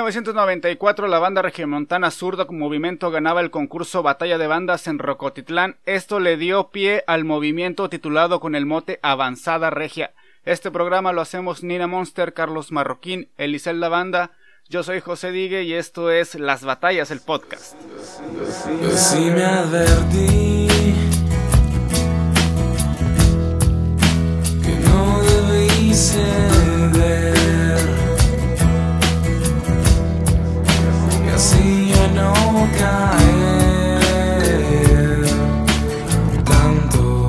1994 la banda regiomontana Zurdo Movimiento ganaba el concurso Batalla de Bandas en Rocotitlán. Esto le dio pie al movimiento titulado con el mote Avanzada Regia. Este programa lo hacemos Nina Monster, Carlos Marroquín, Elisel La Banda. Yo soy José Digue y esto es Las Batallas, el podcast. me advertí que no debí ceder. Caer tanto,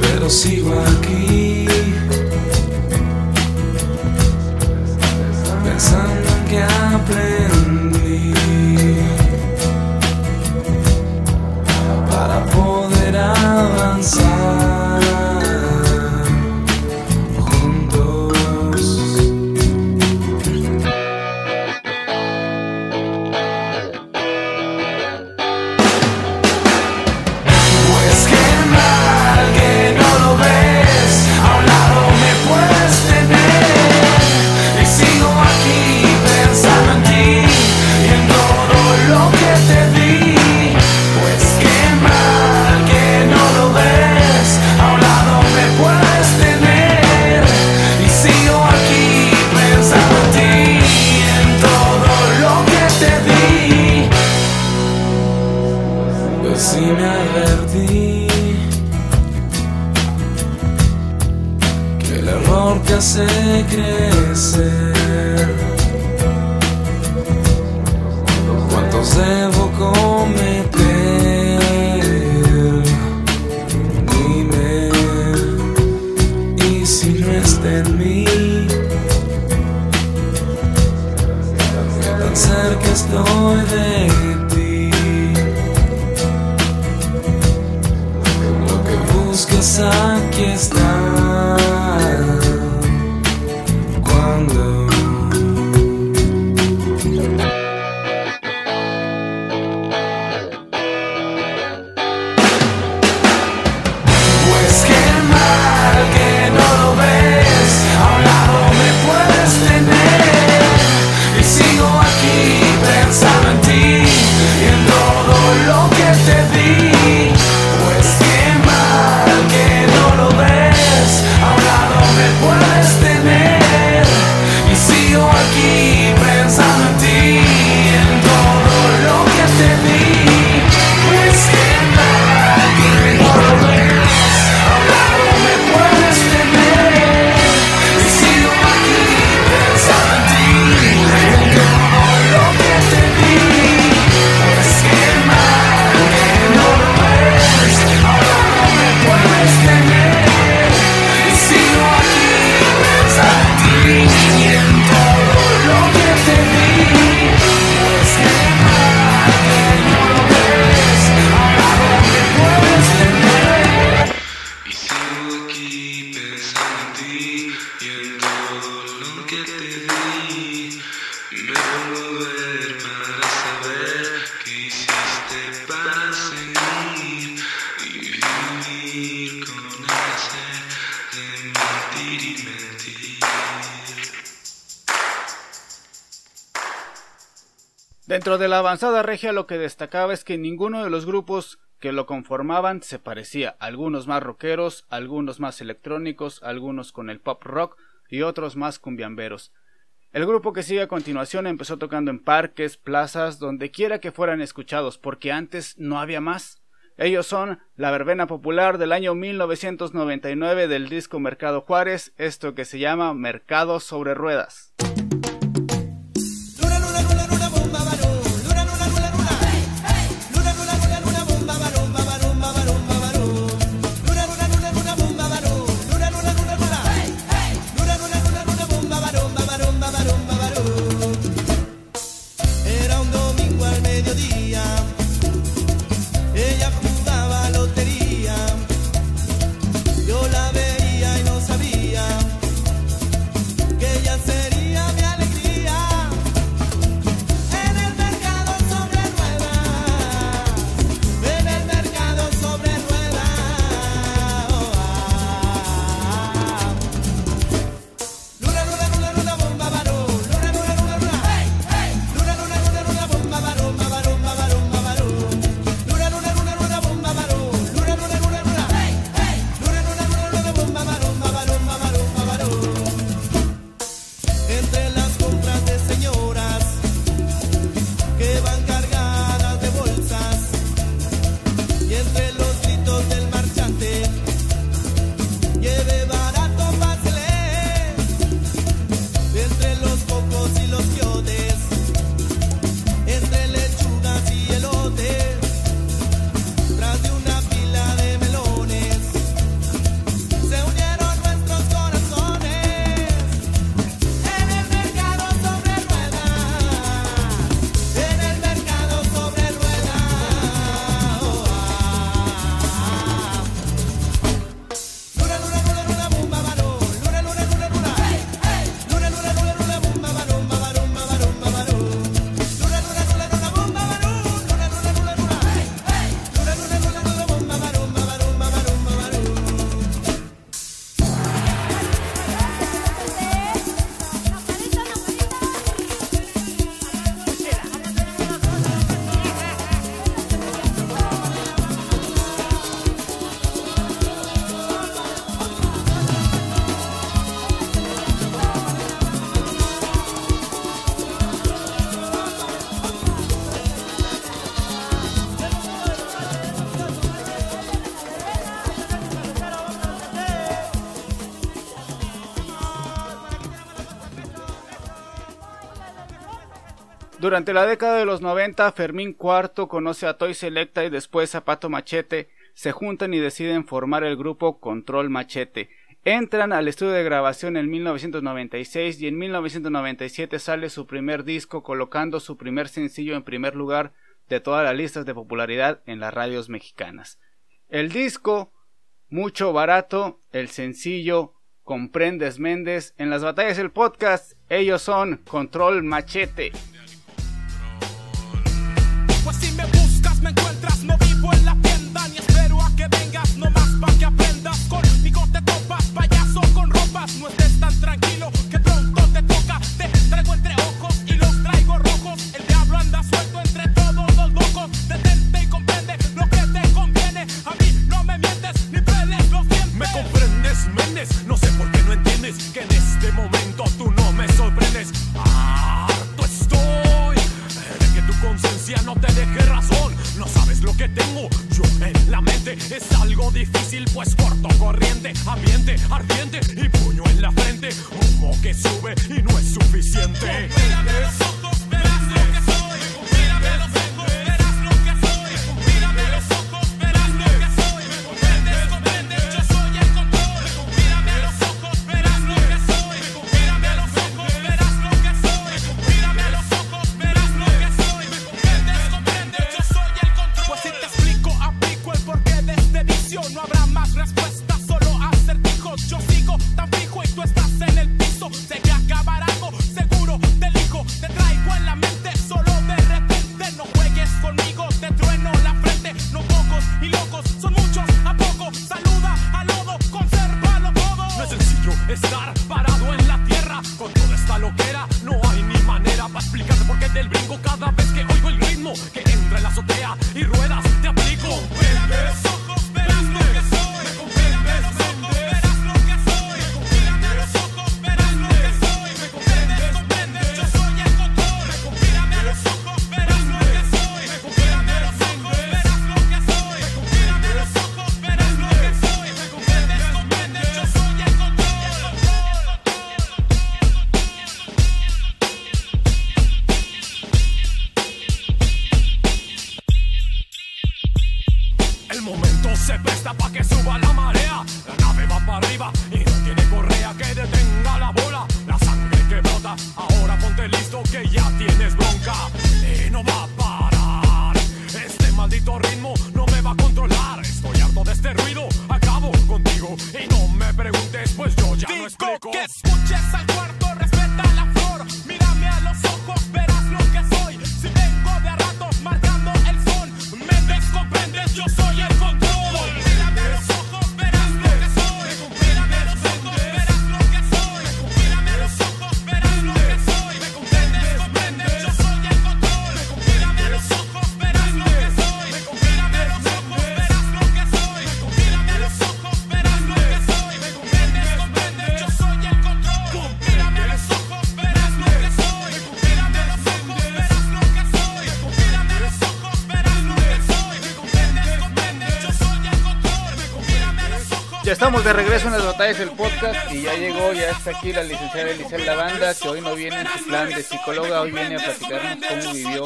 pero sigo aquí Dentro de la avanzada regia lo que destacaba es que ninguno de los grupos que lo conformaban se parecía, algunos más rockeros, algunos más electrónicos, algunos con el pop rock y otros más cumbiamberos. El grupo que sigue a continuación empezó tocando en parques, plazas, donde quiera que fueran escuchados, porque antes no había más. Ellos son la verbena popular del año 1999 del disco Mercado Juárez, esto que se llama Mercado sobre Ruedas. Durante la década de los 90, Fermín IV conoce a Toy Selecta y después a Pato Machete, se juntan y deciden formar el grupo Control Machete. Entran al estudio de grabación en 1996 y en 1997 sale su primer disco colocando su primer sencillo en primer lugar de todas las listas de popularidad en las radios mexicanas. El disco, mucho barato, el sencillo, comprendes Méndez, en las batallas del podcast, ellos son Control Machete. No te deje razón. No sabes lo que tengo la mente. Es algo difícil, pues corto corriente, ambiente ardiente y puño en la frente. Humo que sube y no es suficiente. Qué del brinco cada vez que oigo el ritmo que entra en la azotea y ruedas podcast y ya llegó, ya está aquí la licenciada Elisel Lavanda, que hoy no viene en su plan de psicóloga, hoy viene a platicarnos cómo vivió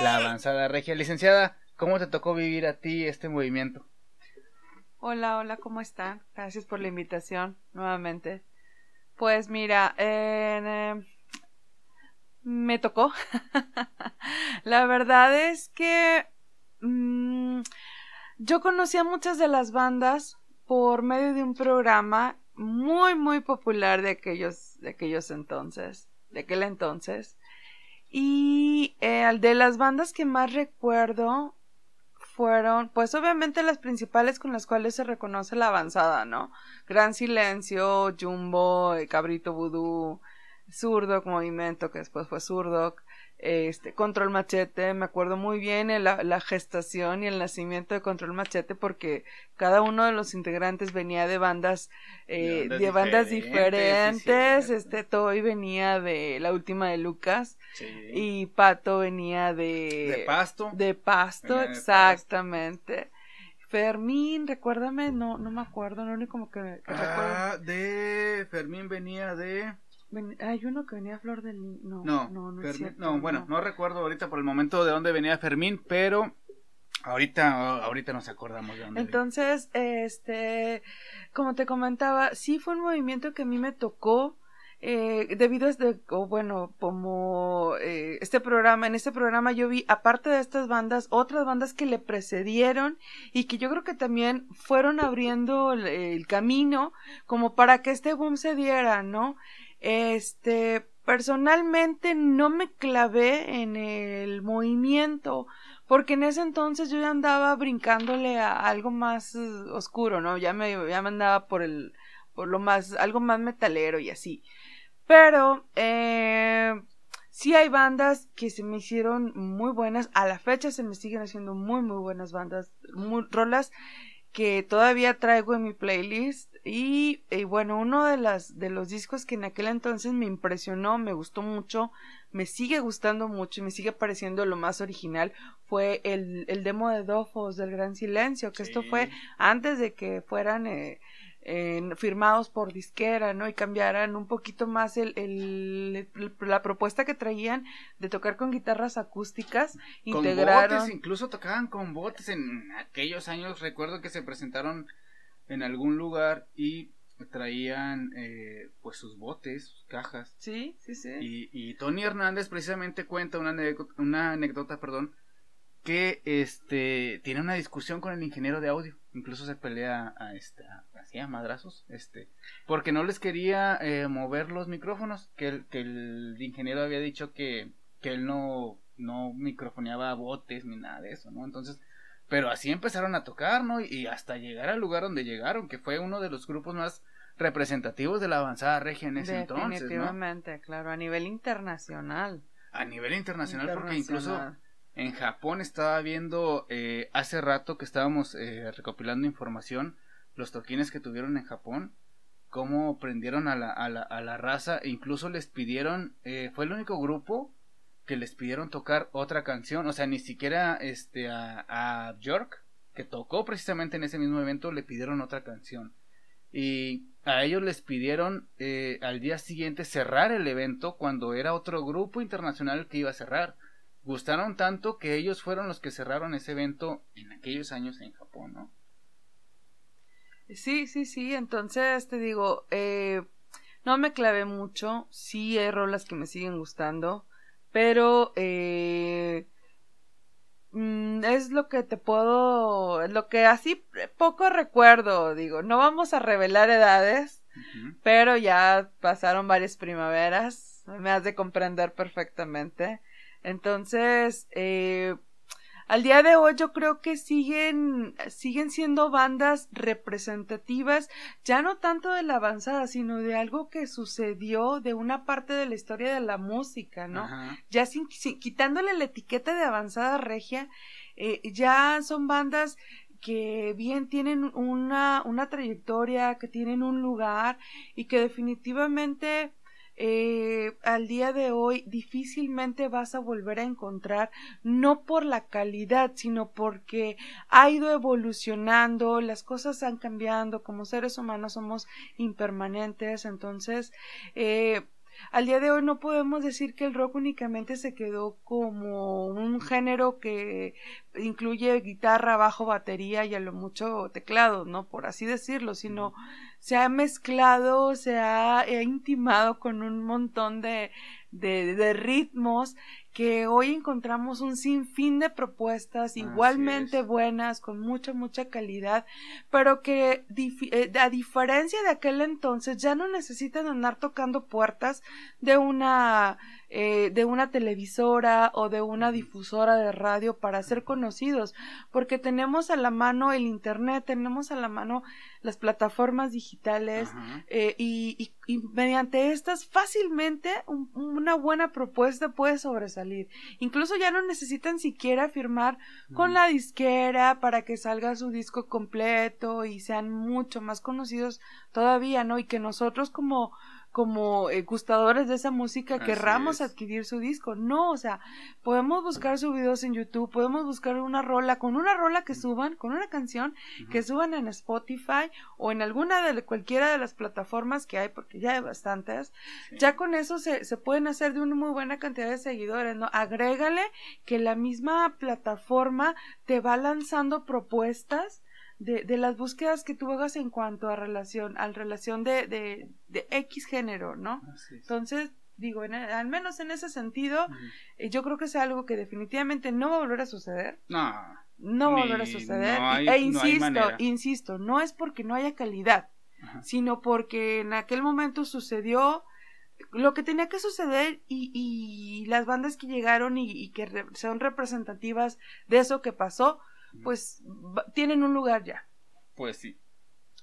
la avanzada regia. Licenciada, ¿cómo te tocó vivir a ti este movimiento? Hola, hola, ¿cómo están? Gracias por la invitación nuevamente. Pues mira, eh, me tocó. la verdad es que mm, yo conocía muchas de las bandas por medio de un programa muy, muy popular de aquellos, de aquellos entonces, de aquel entonces. Y eh, de las bandas que más recuerdo fueron, pues obviamente las principales con las cuales se reconoce la avanzada, ¿no? Gran Silencio, Jumbo, eh, Cabrito Vudú, Surdoc Movimiento, que después fue Surdoc, este, Control Machete, me acuerdo muy bien en la, la gestación y el nacimiento de Control Machete porque cada uno de los integrantes venía de bandas, eh, De de bandas bandas diferentes, sí, este, Toy venía de la última de Lucas Sí. y Pato venía de... de pasto. De pasto, Venía de exactamente. Fermín, recuérdame, no, no me acuerdo, lo único que, que recuerdo. Ah, de Fermín venía de ven- hay uno que venía a Flor del Ni- No, No, no, no, es Fermín- cierto, no, bueno, no. recuerdo ahorita por el momento de dónde venía Fermín, pero ahorita, ahorita nos acordamos de dónde venía. Entonces, este, como te comentaba, sí fue un movimiento que a mí me tocó. eh, debido a este, o bueno, como eh, este programa, en este programa yo vi, aparte de estas bandas, otras bandas que le precedieron y que yo creo que también fueron abriendo el, el camino como para que este boom se diera, ¿no? Este, personalmente no me clavé en el movimiento, porque en ese entonces yo ya andaba brincándole a algo más eh, oscuro, ¿no? Ya me, ya andaba por el, por lo más, algo más metalero y así. Pero, eh, sí hay bandas que se me hicieron muy buenas. A la fecha se me siguen haciendo muy, muy buenas bandas, muy, rolas que todavía traigo en mi playlist. Y, y bueno, uno de las, de los discos que en aquel entonces me impresionó, me gustó mucho, me sigue gustando mucho y me sigue pareciendo lo más original fue el, el demo de Dofos del Gran Silencio, que esto fue antes de que fueran eh, firmados por disquera, ¿no? Y cambiaran un poquito más el, el- el- la propuesta que traían de tocar con guitarras acústicas, Con integraron... botes, incluso tocaban con botes en aquellos años. Recuerdo que se presentaron en algún lugar y traían eh, pues sus botes, sus cajas. Sí, sí, sí. Y, y Tony Hernández precisamente cuenta una anécdota, una anécdota, perdón, que este tiene una discusión con el ingeniero de audio. Incluso se pelea a este, así a madrazos, este, porque no les quería eh, mover los micrófonos, que el, que el ingeniero había dicho que, que él no, no microfoneaba botes ni nada de eso, ¿no? Entonces, pero así empezaron a tocar, ¿no? Y, hasta llegar al lugar donde llegaron, que fue uno de los grupos más representativos de la avanzada regia en ese entonces, ¿no? Definitivamente, claro, a nivel internacional. A nivel internacional, porque incluso. En Japón estaba viendo eh, hace rato que estábamos eh, recopilando información, los toquines que tuvieron en Japón, cómo prendieron a la, a la, a la raza, e incluso les pidieron, eh, fue el único grupo que les pidieron tocar otra canción, o sea, ni siquiera este a, a York, que tocó precisamente en ese mismo evento, le pidieron otra canción. Y a ellos les pidieron eh, al día siguiente cerrar el evento cuando era otro grupo internacional que iba a cerrar. Gustaron tanto que ellos fueron los que cerraron ese evento en aquellos años en Japón, ¿no? Sí, sí, sí, entonces te digo, eh, no me clavé mucho, sí hay rolas que me siguen gustando, pero eh, mm, es lo que te puedo, lo que así poco recuerdo, digo, no vamos a revelar edades, pero ya pasaron varias primaveras, me has de comprender perfectamente. Entonces, eh, al día de hoy yo creo que siguen, siguen siendo bandas representativas, ya no tanto de la avanzada, sino de algo que sucedió de una parte de la historia de la música, ¿no? Ajá. ya sin, sin- quitándole la etiqueta de avanzada regia, eh, ya son bandas que bien tienen una, una trayectoria, que tienen un lugar y que definitivamente eh, al día de hoy difícilmente vas a volver a encontrar, no por la calidad, sino porque ha ido evolucionando, las cosas han cambiando, como seres humanos somos impermanentes, entonces eh, al día de hoy no podemos decir que el rock únicamente se quedó como un género que incluye guitarra, bajo, batería y a lo mucho teclado, ¿no? Por así decirlo, sino se ha mezclado, se ha intimado con un montón de, de, de ritmos que hoy encontramos un sinfín de propuestas igualmente buenas, con mucha, mucha calidad, pero que eh, a diferencia de aquel entonces ya no necesitan andar tocando puertas de una eh, de una televisora o de una difusora de radio para ser conocidos porque tenemos a la mano el internet tenemos a la mano las plataformas digitales eh, y, y- y mediante estas fácilmente un- una buena propuesta puede sobresalir. Incluso ya no necesitan siquiera firmar con la disquera para que salga su disco completo y sean mucho más conocidos todavía, ¿no? Y que nosotros como como eh, gustadores de esa música Así querramos es. adquirir su disco. No, o sea, podemos buscar sus videos en YouTube, podemos buscar una rola, con una rola que suban, con una canción que suban en Spotify o en alguna de cualquiera de las plataformas que hay, porque ya hay bastantes. Ya con eso se, se pueden hacer de una muy buena cantidad de seguidores, ¿no? Agrégale que la misma plataforma te va lanzando propuestas de, de las búsquedas que tú hagas en cuanto a relación, al relación de, de, de X género, ¿no? Entonces, digo, en- al menos en ese sentido, eh, yo creo que es algo que definitivamente no va a volver a suceder. No, No va a volver a suceder. no hay- no e insisto, manera. insisto, no es porque no haya calidad, Ajá. sino porque en aquel momento sucedió lo que tenía que suceder y, y las bandas que llegaron y, y que re- son representativas de eso que pasó, pues tienen un lugar ya. pues sí.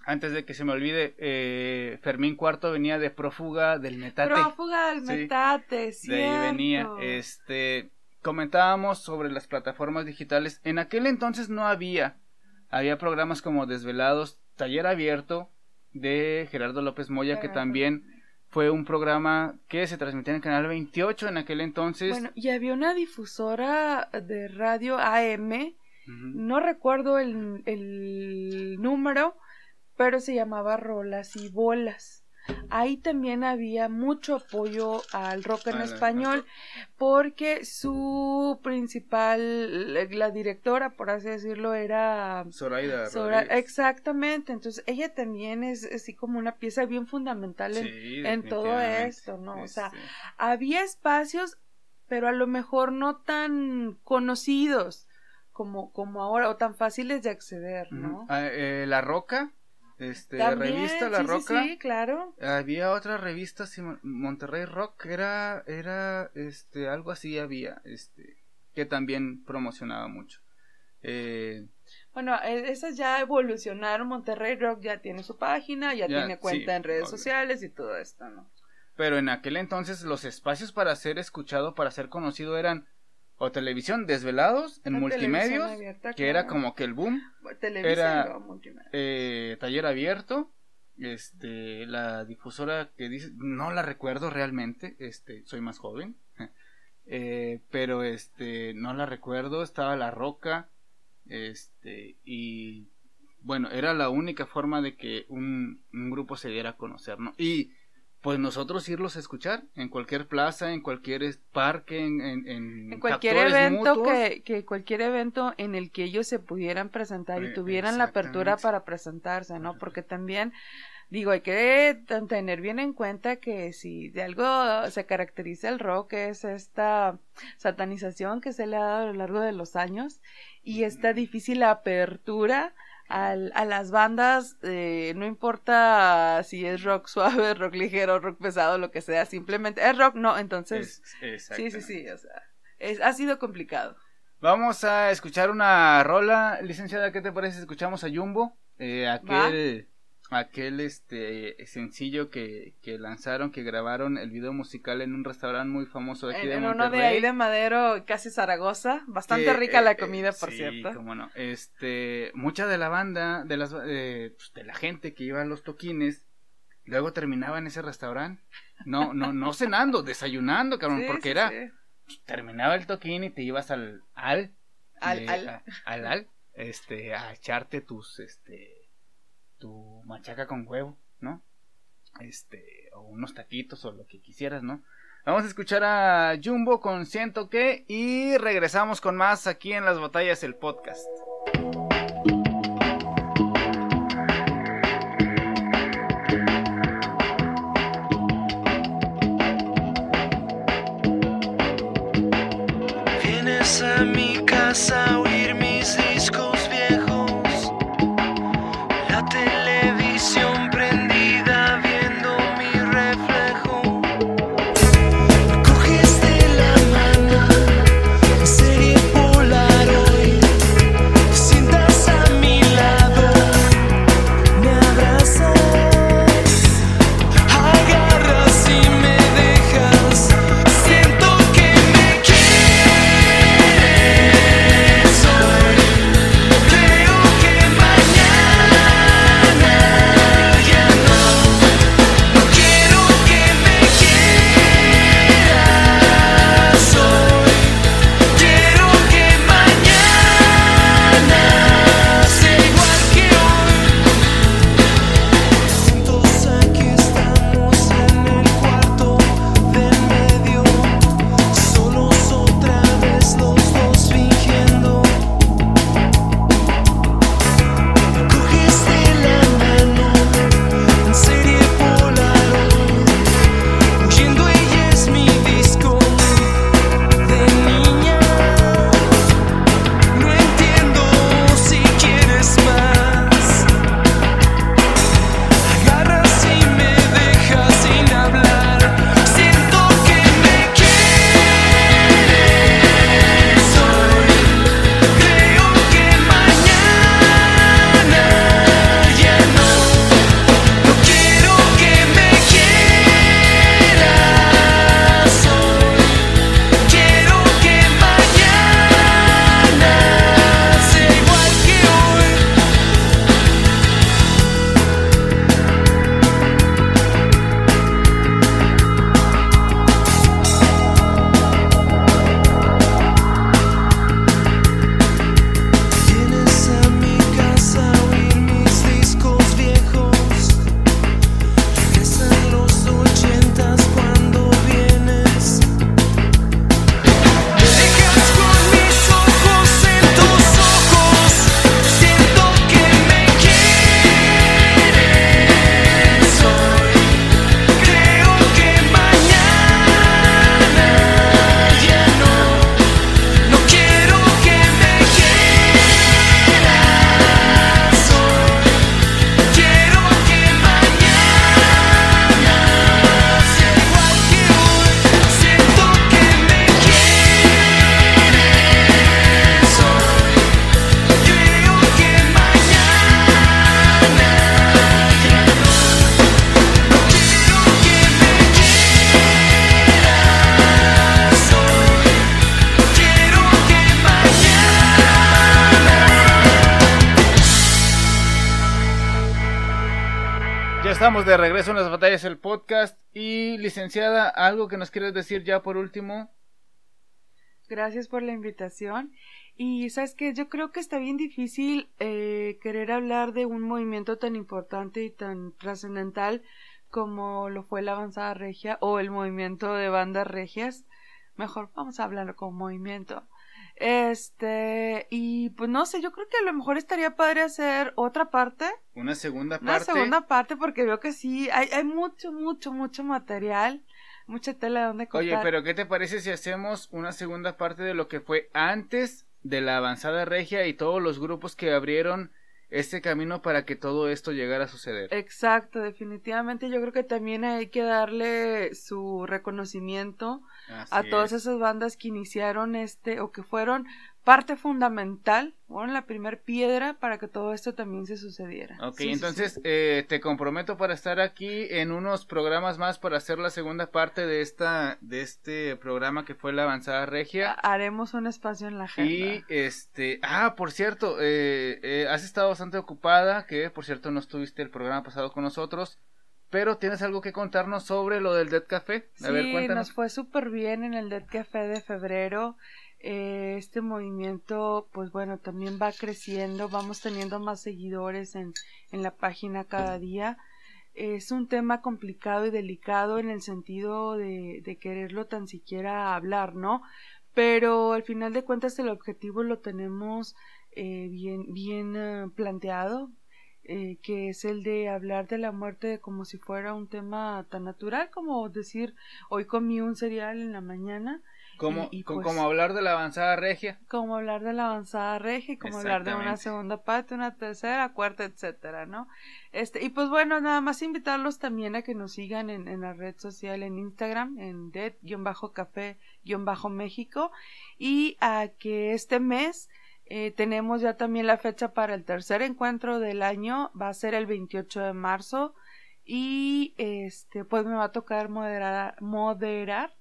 Antes de que se me olvide, eh, Fermín Cuarto venía de prófuga del metate. Prófuga del Sí. metate, de ahí venía. Este, comentábamos sobre las plataformas digitales. En aquel entonces no había. Había programas como Desvelados, Taller Abierto de Gerardo López Moya, que también fue un programa que se transmitía en el canal 28 en aquel entonces. Bueno, y había una difusora de radio AM, No recuerdo el, el número, pero se llamaba Rolas y Bolas. Ahí también había mucho apoyo al rock en español, porque su principal, la directora, por así decirlo, era Zoraida Rodríguez. exactamente, entonces ella también es así como una pieza bien fundamental en, Sí, en todo esto, ¿no? O sea, Este, había espacios, pero a lo mejor no tan conocidos como, como ahora, o tan fáciles de acceder, ¿no? Ah, eh, La Roca, este, También, revista La sí, Roca. Sí, claro. Había otra revista, Monterrey Rock, era, era, este, algo así había, este, que también promocionaba mucho. Eh, Bueno, e- esas ya evolucionaron. Monterrey Rock ya tiene su página, ya, Ya, tiene cuenta sí, en redes obvio. sociales y todo esto, ¿no? pero en aquel entonces los espacios para ser escuchado, para ser conocido eran o televisión, desvelados, en La multimedios, televisión abierta, que era como que el boom, Televisión era- eh, taller abierto, este, la difusora que dice, no la recuerdo realmente, este, soy más joven, eh, pero este, no la recuerdo, estaba La Roca, este, y bueno, era la única forma de que un, un grupo se diera a conocer, ¿no? Y pues nosotros irlos a escuchar en cualquier plaza, en cualquier parque, en, en, en En cualquier evento que, que cualquier evento en el que ellos se pudieran presentar y Eh, tuvieran la apertura para presentarse, ¿no? Porque también digo, hay que tener bien en cuenta que si de algo se caracteriza el rock es esta satanización que se le ha dado a lo largo de los años y esta difícil apertura al- a las bandas, eh, no importa si es rock suave, rock ligero, rock pesado, lo que sea, simplemente es rock, no, entonces Es- Sí, sí, sí, o sea, es- ha sido complicado. Vamos a escuchar una rola, licenciada, ¿qué te parece? Escuchamos a Jumbo, eh, aquel, aquel este sencillo que, que lanzaron, que grabaron el video musical en un restaurante muy famoso de aquí En, de en uno de Monterrey. ahí de Madero, casi Zaragoza, bastante que, rica eh, la eh, comida, por sí, cierto. cómo no. Este, mucha de la banda, de las, eh, pues, de la gente que iba a los toquines, luego terminaba en ese restaurante. No, no, no cenando, desayunando, cabrón, Sí, porque sí, era, sí. terminaba el toquín y te ibas al, al, Al- eh, al. a- al, al, este, a echarte tus, este, tu machaca con huevo, ¿no? Este, o unos taquitos o lo que quisieras, ¿no? Vamos a escuchar a Jumbo con Siento que y regresamos con más aquí en Las Batallas, el podcast. Vienes a mi casa algo que nos quieres decir ya por último. Gracias por la invitación. Y sabes que yo creo que está bien difícil eh, querer hablar de un movimiento tan importante y tan trascendental como lo fue la avanzada regia o el movimiento de bandas regias. Mejor vamos a hablarlo como movimiento. Este, y pues no sé, yo creo que a lo mejor estaría padre hacer otra parte. Una segunda Una parte. segunda parte porque veo que sí, hay, hay mucho, mucho, mucho material, mucha tela de donde cortar. Oye, pero ¿qué te parece si hacemos una segunda parte de lo que fue antes de la avanzada regia y todos los grupos que abrieron este camino para que todo esto llegara a suceder? Exacto, definitivamente yo creo que también hay que darle su reconocimiento a todas es. esas bandas que iniciaron este o que fueron parte fundamental, fueron la primer piedra para que todo esto también se sucediera. Ok, Sí, entonces sí. eh, te comprometo para estar aquí en unos programas más para hacer la segunda parte de esta de este programa que fue la avanzada regia. Ha- haremos un espacio en la agenda. Y este, ah, por cierto, eh, eh, has estado bastante ocupada, que por cierto no estuviste el programa pasado con nosotros, pero tienes algo que contarnos sobre lo del Dead Café. A sí, ver, cuéntanos. nos fue súper bien en el Dead Café de febrero. Eh, este movimiento, pues bueno, también va creciendo, vamos teniendo más seguidores en, en la página cada día. Es un tema complicado y delicado en el sentido de, de quererlo tan siquiera hablar, ¿no? Pero al final de cuentas el objetivo lo tenemos eh, bien, bien eh, planteado, eh, que es el de hablar de la muerte como si fuera un tema tan natural como decir hoy comí un cereal en la mañana, Como, y- y co- pues- como hablar de la avanzada regia. como hablar de la avanzada regia, como hablar de una segunda parte, una tercera, cuarta, etcétera, ¿no? Este, y pues bueno, nada más invitarlos también a que nos sigan en, en la red social en Instagram, en dead-café-méxico, y a que este mes eh, tenemos ya también la fecha para el tercer encuentro del año, va a ser el 28 de marzo, y este, pues me va a tocar moderar, moderar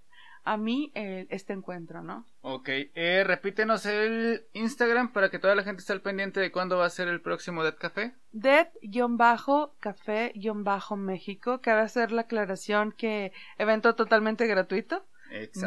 a mí eh, este encuentro, ¿no? Ok, eh, repítenos el Instagram para que toda la gente esté al pendiente de cuándo va a ser el próximo Dead Café. Dead-Café-México. Cabe hacer la aclaración que evento totalmente gratuito.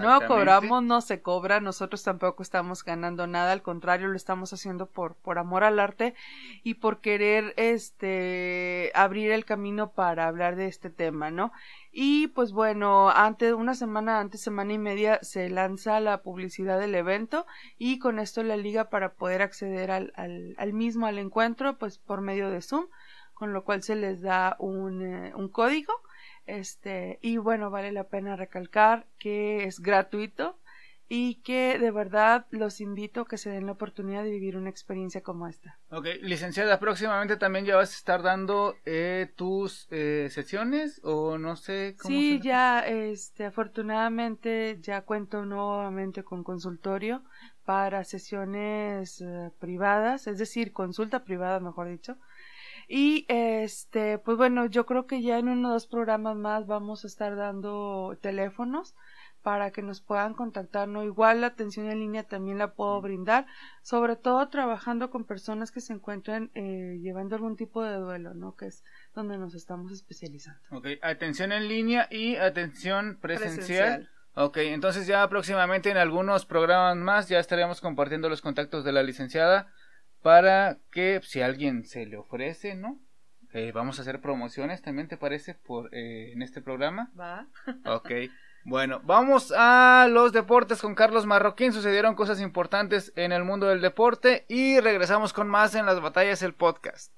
No cobramos, no se cobra, nosotros tampoco estamos ganando nada, al contrario, lo estamos haciendo por, por amor al arte y por querer este abrir el camino para hablar de este tema, ¿no? Y pues bueno, antes, una semana antes, semana y media, se lanza la publicidad del evento y con esto la liga para poder acceder al, al, al mismo, al encuentro, pues por medio de Zoom, con lo cual se les da un, eh, un código este, y bueno, vale la pena recalcar que es gratuito y que de verdad los invito a que se den la oportunidad de vivir una experiencia como esta. Ok, licenciada, próximamente también ya vas a estar dando eh, tus eh, sesiones o no sé cómo Sí, se- ya, este, afortunadamente ya cuento nuevamente con consultorio para sesiones eh, privadas, es decir, consulta privada, mejor dicho. Y este, pues bueno, yo creo que ya en uno o dos programas más vamos a estar dando teléfonos para que nos puedan contactar, ¿no? Igual la atención en línea también la puedo brindar, sobre todo trabajando con personas que se encuentran eh, llevando algún tipo de duelo, ¿no? Que es donde nos estamos especializando. Ok, atención en línea y atención presencial. Presencial. Ok, entonces ya próximamente en algunos programas más ya estaremos compartiendo los contactos de la licenciada para que si a alguien se le ofrece, ¿no? Eh, vamos a hacer promociones también, ¿te parece? Por, eh, en este programa. ¿Va? Ok. Bueno, vamos a los deportes con Carlos Marroquín. Sucedieron cosas importantes en el mundo del deporte y regresamos con más en las batallas el podcast.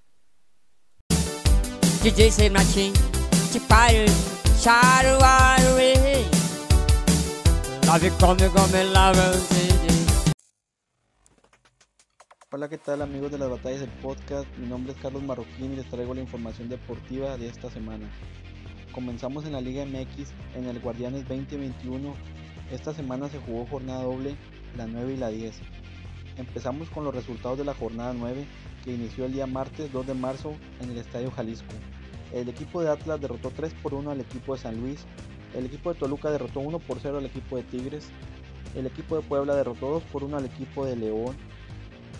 Hola, ¿qué tal amigos de las batallas del podcast? Mi nombre es Carlos Marroquín y les traigo la información deportiva de esta semana. Comenzamos en la Liga MX en el Guardianes 2021. Esta semana se jugó jornada doble, la 9 y la 10. Empezamos con los resultados de la jornada 9 que inició el día martes 2 de marzo en el Estadio Jalisco. El equipo de Atlas derrotó 3 por 1 al equipo de San Luis. El equipo de Toluca derrotó 1 por 0 al equipo de Tigres. El equipo de Puebla derrotó 2 por 1 al equipo de León.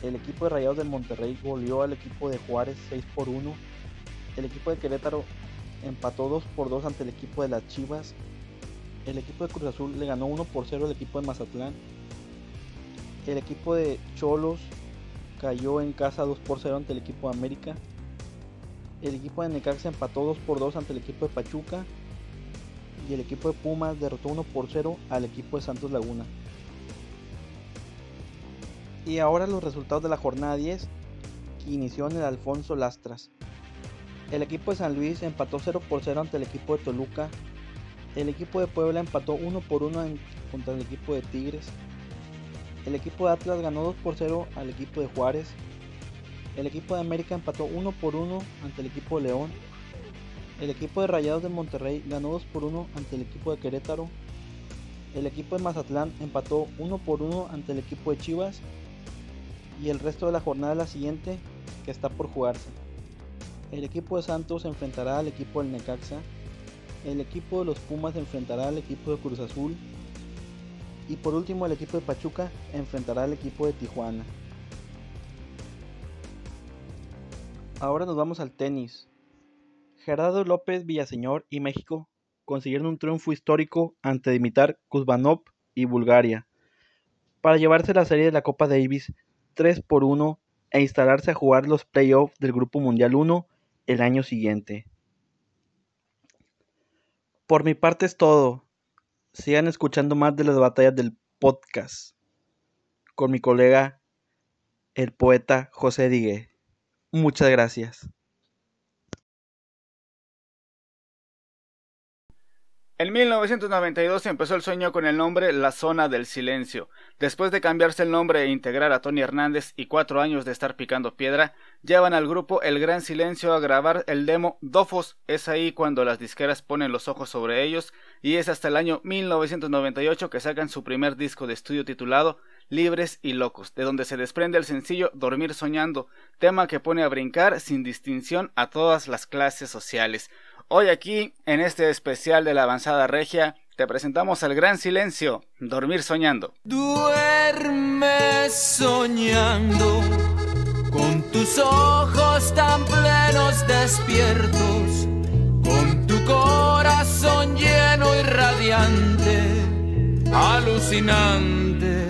El equipo de Rayados del Monterrey goleó al equipo de Juárez 6 por 1. El equipo de Querétaro empató 2 por 2 ante el equipo de las Chivas. El equipo de Cruz Azul le ganó 1 por 0 al equipo de Mazatlán. El equipo de Cholos cayó en casa 2 por 0 ante el equipo de América. El equipo de Necaxa empató 2 por 2 ante el equipo de Pachuca. Y el equipo de Pumas derrotó 1 por 0 al equipo de Santos Laguna. Y ahora los resultados de la jornada 10 que inició en el Alfonso Lastras. El equipo de San Luis empató 0 por 0 ante el equipo de Toluca. El equipo de Puebla empató 1 por 1 en- contra el equipo de Tigres. El equipo de Atlas ganó 2 por 0 al equipo de Juárez. El equipo de América empató 1 por 1 ante el equipo de León. El equipo de Rayados de Monterrey ganó 2 por 1 ante el equipo de Querétaro. El equipo de Mazatlán empató 1 por 1 ante el equipo de Chivas. Y el resto de la jornada la siguiente que está por jugarse. El equipo de Santos enfrentará al equipo del Necaxa. El equipo de los Pumas enfrentará al equipo de Cruz Azul. Y por último el equipo de Pachuca enfrentará al equipo de Tijuana. Ahora nos vamos al tenis. Gerardo López Villaseñor y México consiguieron un triunfo histórico ante Dimitar Kuzbanov y Bulgaria para llevarse la serie de la Copa Davis 3 por 1 e instalarse a jugar los playoffs del Grupo Mundial 1 el año siguiente. Por mi parte es todo. Sigan escuchando más de las batallas del podcast con mi colega el poeta José Digue. Muchas gracias. En 1992 empezó el sueño con el nombre La Zona del Silencio. Después de cambiarse el nombre e integrar a Tony Hernández y cuatro años de estar picando piedra, llevan al grupo El Gran Silencio a grabar el demo Dofos. Es ahí cuando las disqueras ponen los ojos sobre ellos y es hasta el año 1998 que sacan su primer disco de estudio titulado Libres y Locos, de donde se desprende el sencillo Dormir Soñando, tema que pone a brincar sin distinción a todas las clases sociales. Hoy aquí, en este especial de la avanzada regia, te presentamos el gran silencio, dormir soñando. Duerme soñando con tus ojos tan plenos despiertos, con tu corazón lleno y radiante, alucinante,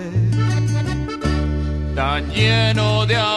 tan lleno de amor.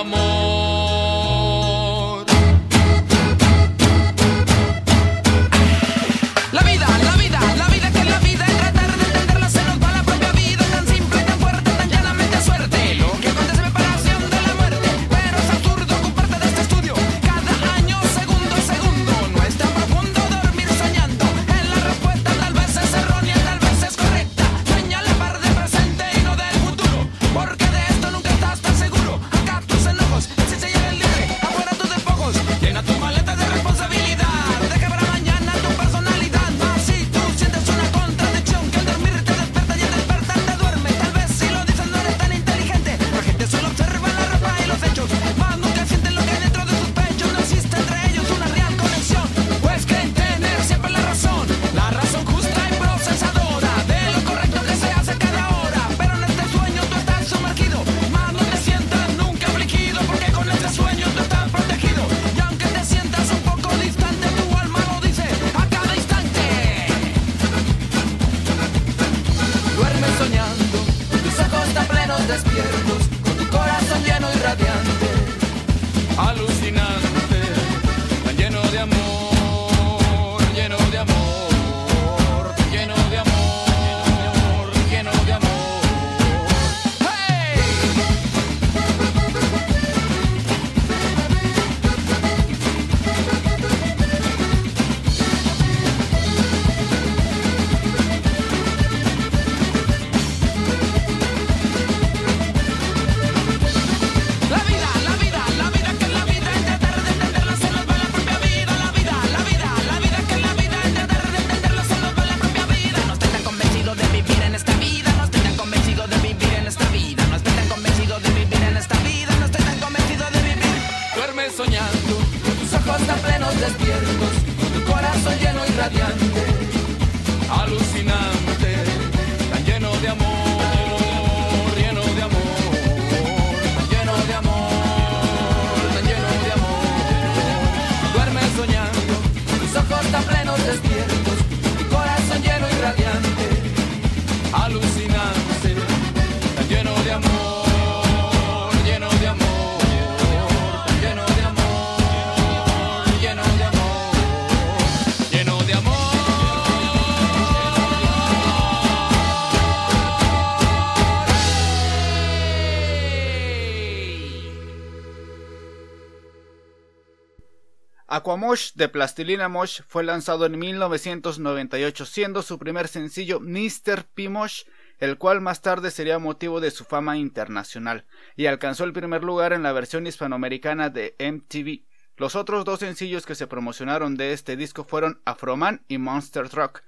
Aquamosh de Plastilina Mosh fue lanzado en 1998 siendo su primer sencillo Mr. P-Mosh, el cual más tarde sería motivo de su fama internacional y alcanzó el primer lugar en la versión hispanoamericana de MTV. Los otros dos sencillos que se promocionaron de este disco fueron Afroman y Monster Truck.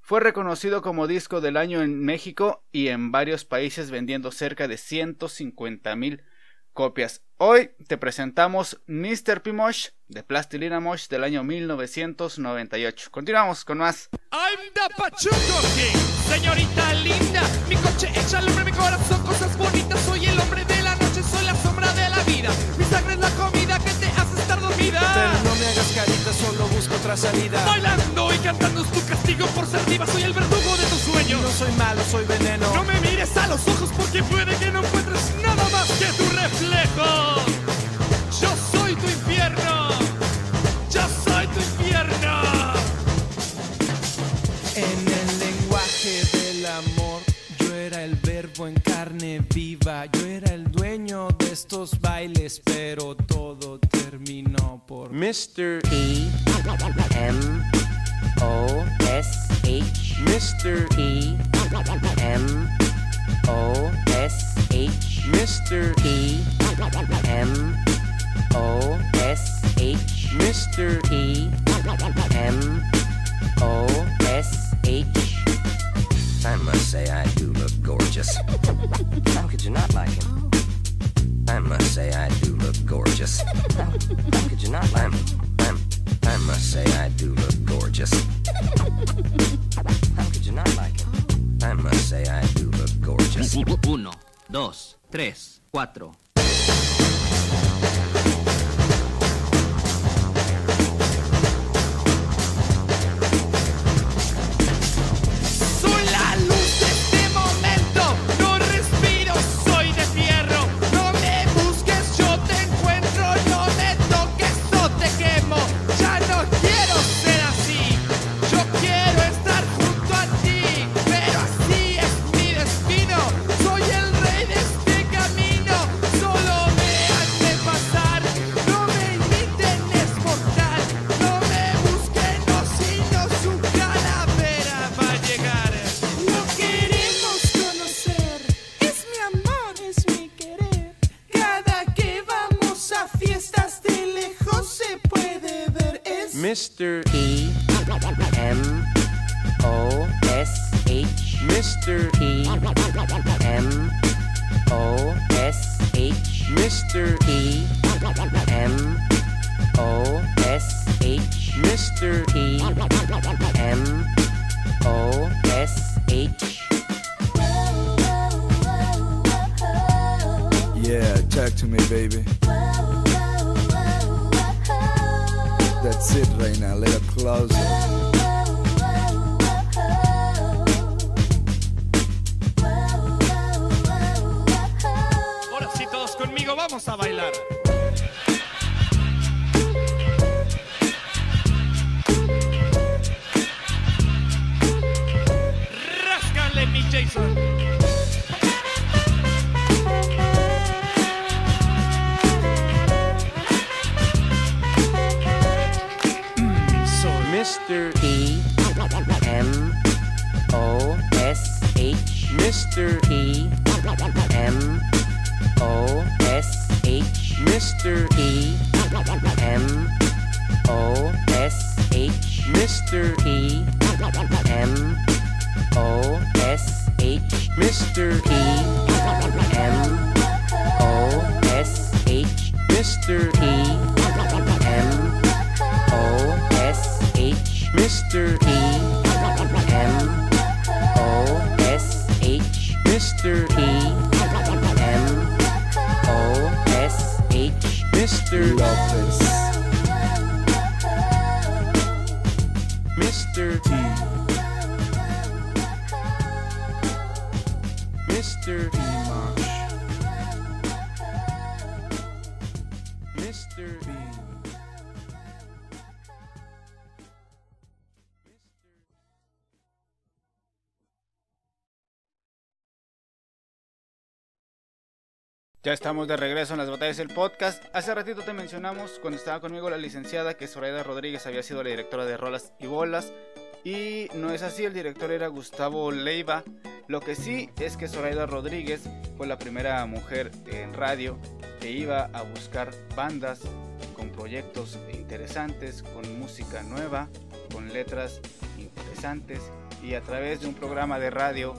Fue reconocido como disco del año en México y en varios países vendiendo cerca de 150 mil copias. Hoy te presentamos Mr. P-Mosh de Plastilina Mosh del año 1998. Continuamos con más. I'm the Pachuco King, señorita linda. Mi coche echa al hombre, mi corazón, cosas bonitas. Soy el hombre de la noche, soy la sombra de la vida. Mi sangre es la comida que te hace estar dormida. Pero no me hagas carita, solo busco otra salida. Bailando y cantando es tu castigo por ser diva. Soy el verdugo de tus sueños. No soy malo, soy veneno. No me mires a los ojos porque puede que no en carne viva. Yo era el dueño de estos bailes, pero todo terminó por Mr. P M O S H Mr. P M O S H Mr. P M O S H Mr. P M O S H I must say I do look gorgeous. How could you not like him? I must say I do look gorgeous. How, how could you not like him? I'm, I must say I do look gorgeous. How could you not like him? I must say I do look gorgeous. Uno, dos, 3, 4. Mr. P M O S H Mr. P M O S H Mr. Mr. P M O S H Mr. P M O S H Mr. P M O S H Mr. Lopez. Mr. T. Mr. Dimash. Ya estamos de regreso en las batallas del podcast. Hace ratito te mencionamos cuando estaba conmigo la licenciada que Zoraida Rodríguez había sido la directora de Rolas y Bolas. Y no es así, el director era Gustavo Leiva. Lo que sí es que Zoraida Rodríguez fue la primera mujer en radio que iba a buscar bandas con proyectos interesantes, con música nueva, con letras interesantes y a través de un programa de radio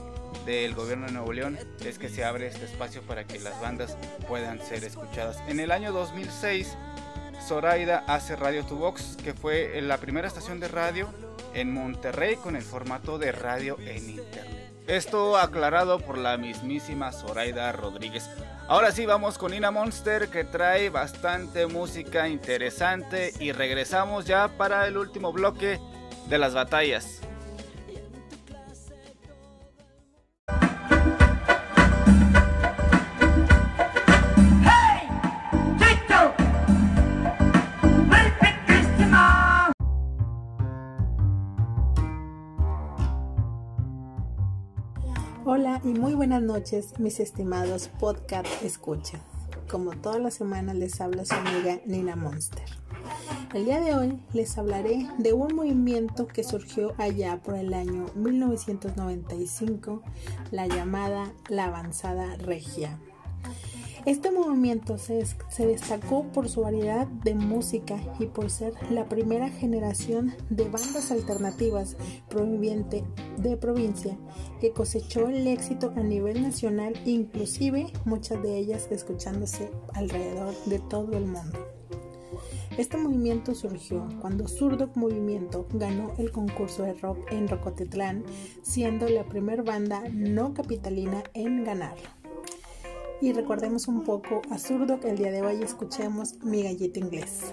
del gobierno de Nuevo León es que se abre este espacio para que las bandas puedan ser escuchadas. En el año 2006, Zoraida hace Radio Tu Box, que fue la primera estación de radio en Monterrey con el formato de radio en internet. Esto aclarado por la mismísima Zoraida Rodríguez. Ahora sí vamos con Ina Monster que trae bastante música interesante y regresamos ya para el último bloque de las batallas. Y muy buenas noches, mis estimados podcast escuchas. Como toda la semana les habla su amiga Nina Monster. El día de hoy les hablaré de un movimiento que surgió allá por el año 1995, la llamada la avanzada regia. Este movimiento se, destacó por su variedad de música y por ser la primera generación de bandas alternativas proviente de provincia que cosechó el éxito a nivel nacional, inclusive muchas de ellas escuchándose alrededor de todo el mundo. Este movimiento surgió cuando Zurdo Movimiento ganó el concurso de rock en Rocotitlán, siendo la primera banda no capitalina en ganarlo y recordemos un poco a Zurdo el día de hoy escuchemos mi gallito inglés.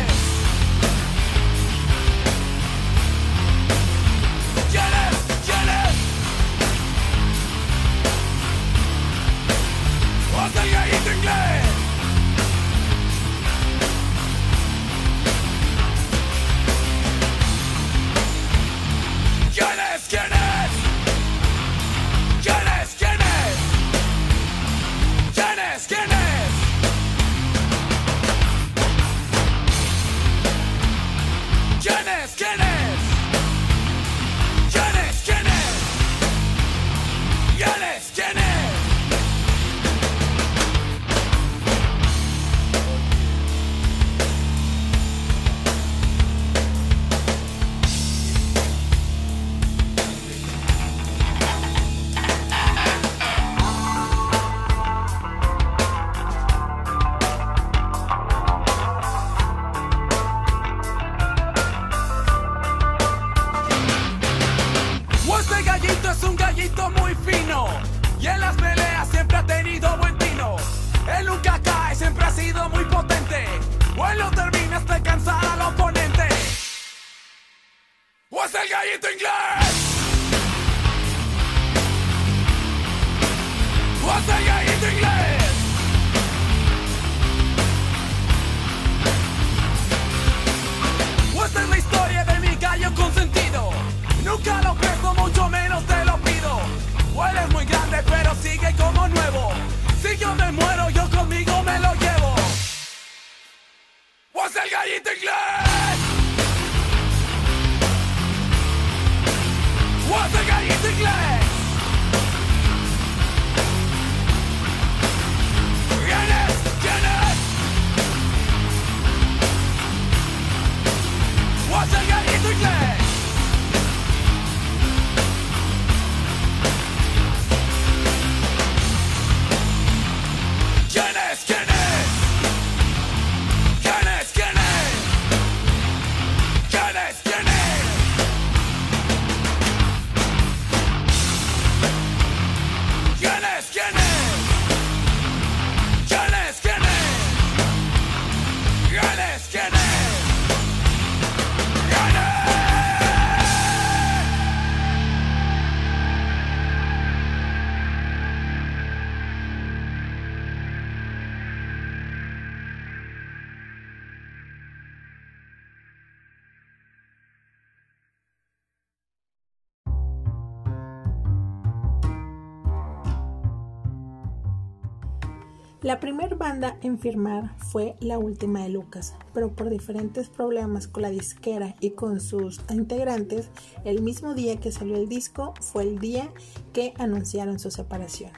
el gallito inglés? ¿O es el gallito inglés? Esta es la historia de mi gallo consentido. Nunca lo presto, mucho menos te lo pido. O él es muy grande, pero sigue como nuevo. Si yo me muero, yo conmigo me lo llevo. gallito inglés? Once again, it's a glass. La primer banda en firmar fue La Última de Lucas, pero por diferentes problemas con la disquera y con sus integrantes, el mismo día que salió el disco fue el día que anunciaron su separación.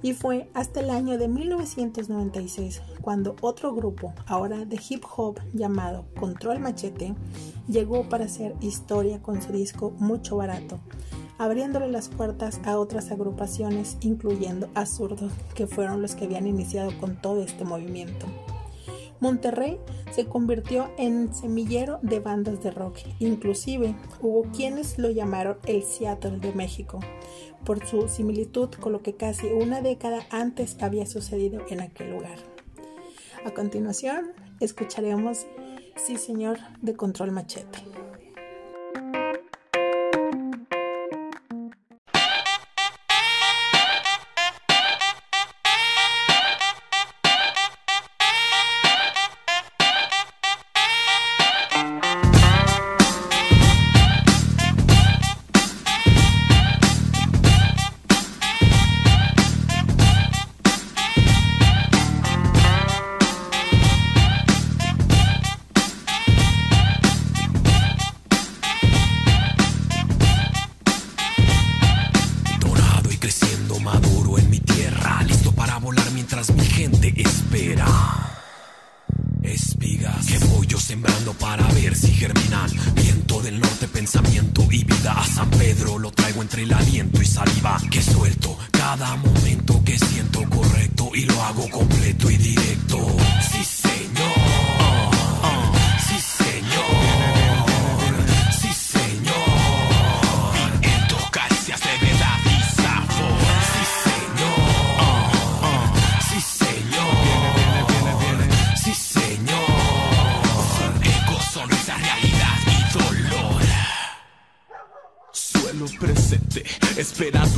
Y fue hasta el año de 1996 cuando otro grupo, ahora de hip hop llamado Control Machete, llegó para hacer historia con su disco Mucho Barato, abriéndole las puertas a otras agrupaciones, incluyendo a Zurdos, que fueron los que habían iniciado con todo este movimiento. Monterrey se convirtió en semillero de bandas de rock, inclusive hubo quienes lo llamaron el Seattle de México, por su similitud con lo que casi una década antes había sucedido en aquel lugar. A continuación, escucharemos Sí Señor de Control Machete.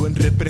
en represión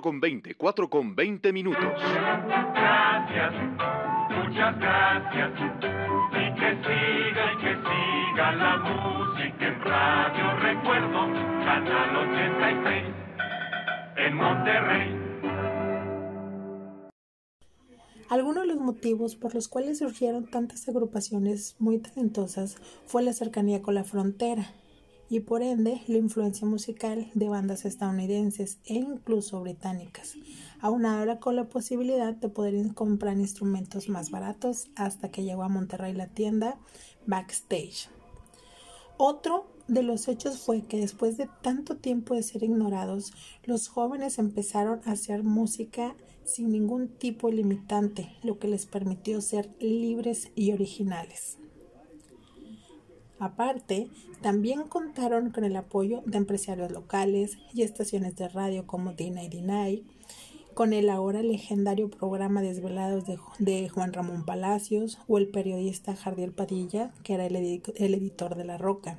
4 con 20, 4 con 20 minutos. Gracias, muchas gracias. Y que siga y que siga la música en Radio Recuerdo, Canal 86, en Monterrey. Algunos de los motivos por los cuales surgieron tantas agrupaciones muy talentosas fue la cercanía con la frontera y por ende la influencia musical de bandas estadounidenses e incluso británicas, aunada con la posibilidad de poder comprar instrumentos más baratos hasta que llegó a Monterrey la tienda Backstage. Otro de los hechos fue que después de tanto tiempo de ser ignorados, los jóvenes empezaron a hacer música sin ningún tipo limitante, lo que les permitió ser libres y originales. Aparte, también contaron con el apoyo de empresarios locales y estaciones de radio como D99, con el ahora legendario programa Desvelados de, Juan Ramón Palacios o el periodista Jardiel Padilla, que era el, el editor de La Roca,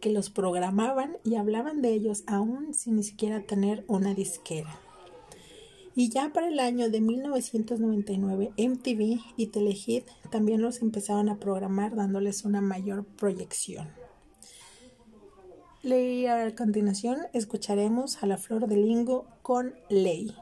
que los programaban y hablaban de ellos aún sin ni siquiera tener una disquera. Y ya para el año de 1999, MTV y Telehit también los empezaron a programar dándoles una mayor proyección. A continuación escucharemos a la Flor de Lingo con Ley.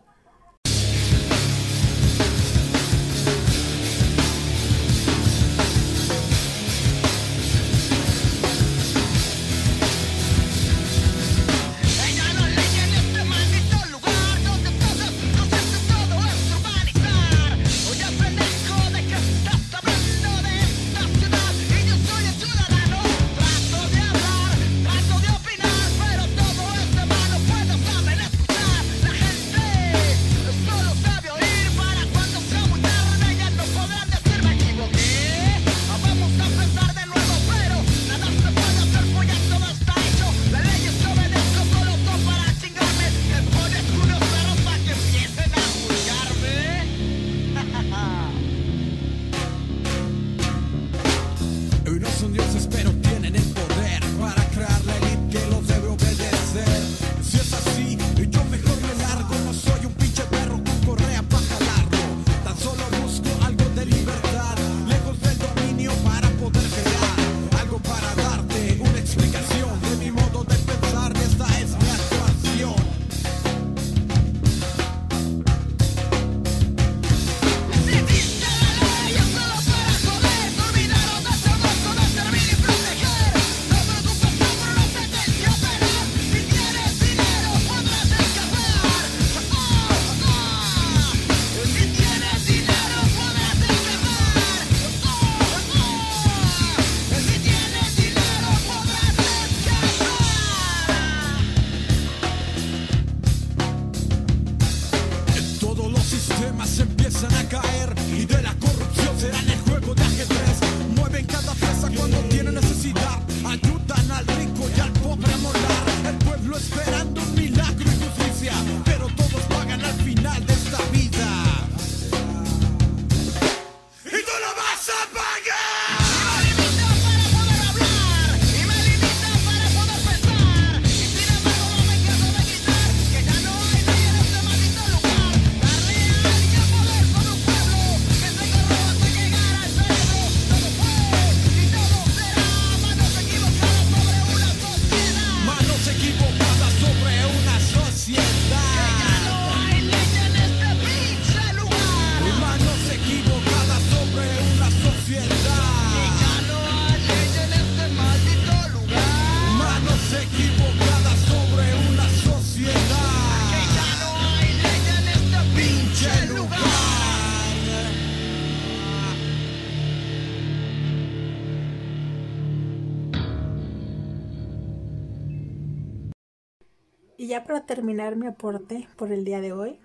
Terminar mi aporte por el día de hoy,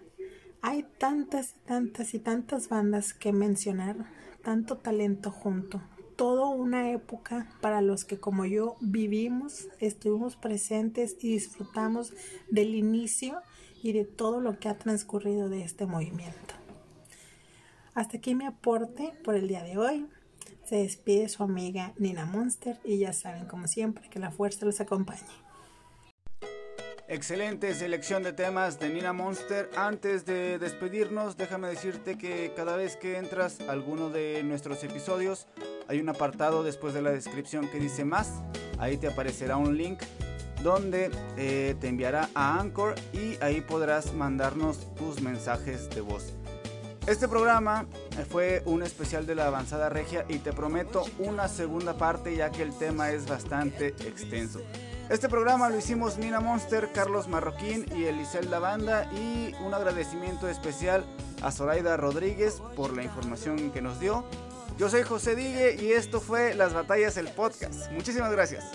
hay tantas tantas y tantas bandas que mencionar, tanto talento junto, toda una época para los que como yo vivimos, estuvimos presentes y disfrutamos del inicio y de todo lo que ha transcurrido de este movimiento. Hasta aquí mi aporte por el día de hoy. Se despide su amiga Nina Monster y ya saben, como siempre, que la fuerza los acompañe. Excelente selección de temas de Nina Monster. Antes de despedirnos, déjame decirte que cada vez que entras a alguno de nuestros episodios, hay un apartado después de la descripción que dice más. Ahí te aparecerá un link donde eh, te enviará a Anchor y ahí podrás mandarnos tus mensajes de voz. Este programa fue un especial de la avanzada regia y te prometo una segunda parte ya que el tema es bastante extenso. Este programa lo hicimos Nina Monster, Carlos Marroquín y Elisel Lavanda y un agradecimiento especial a Zoraida Rodríguez por la información que nos dio. Yo soy José Digue y esto fue Las Batallas el Podcast. Muchísimas gracias.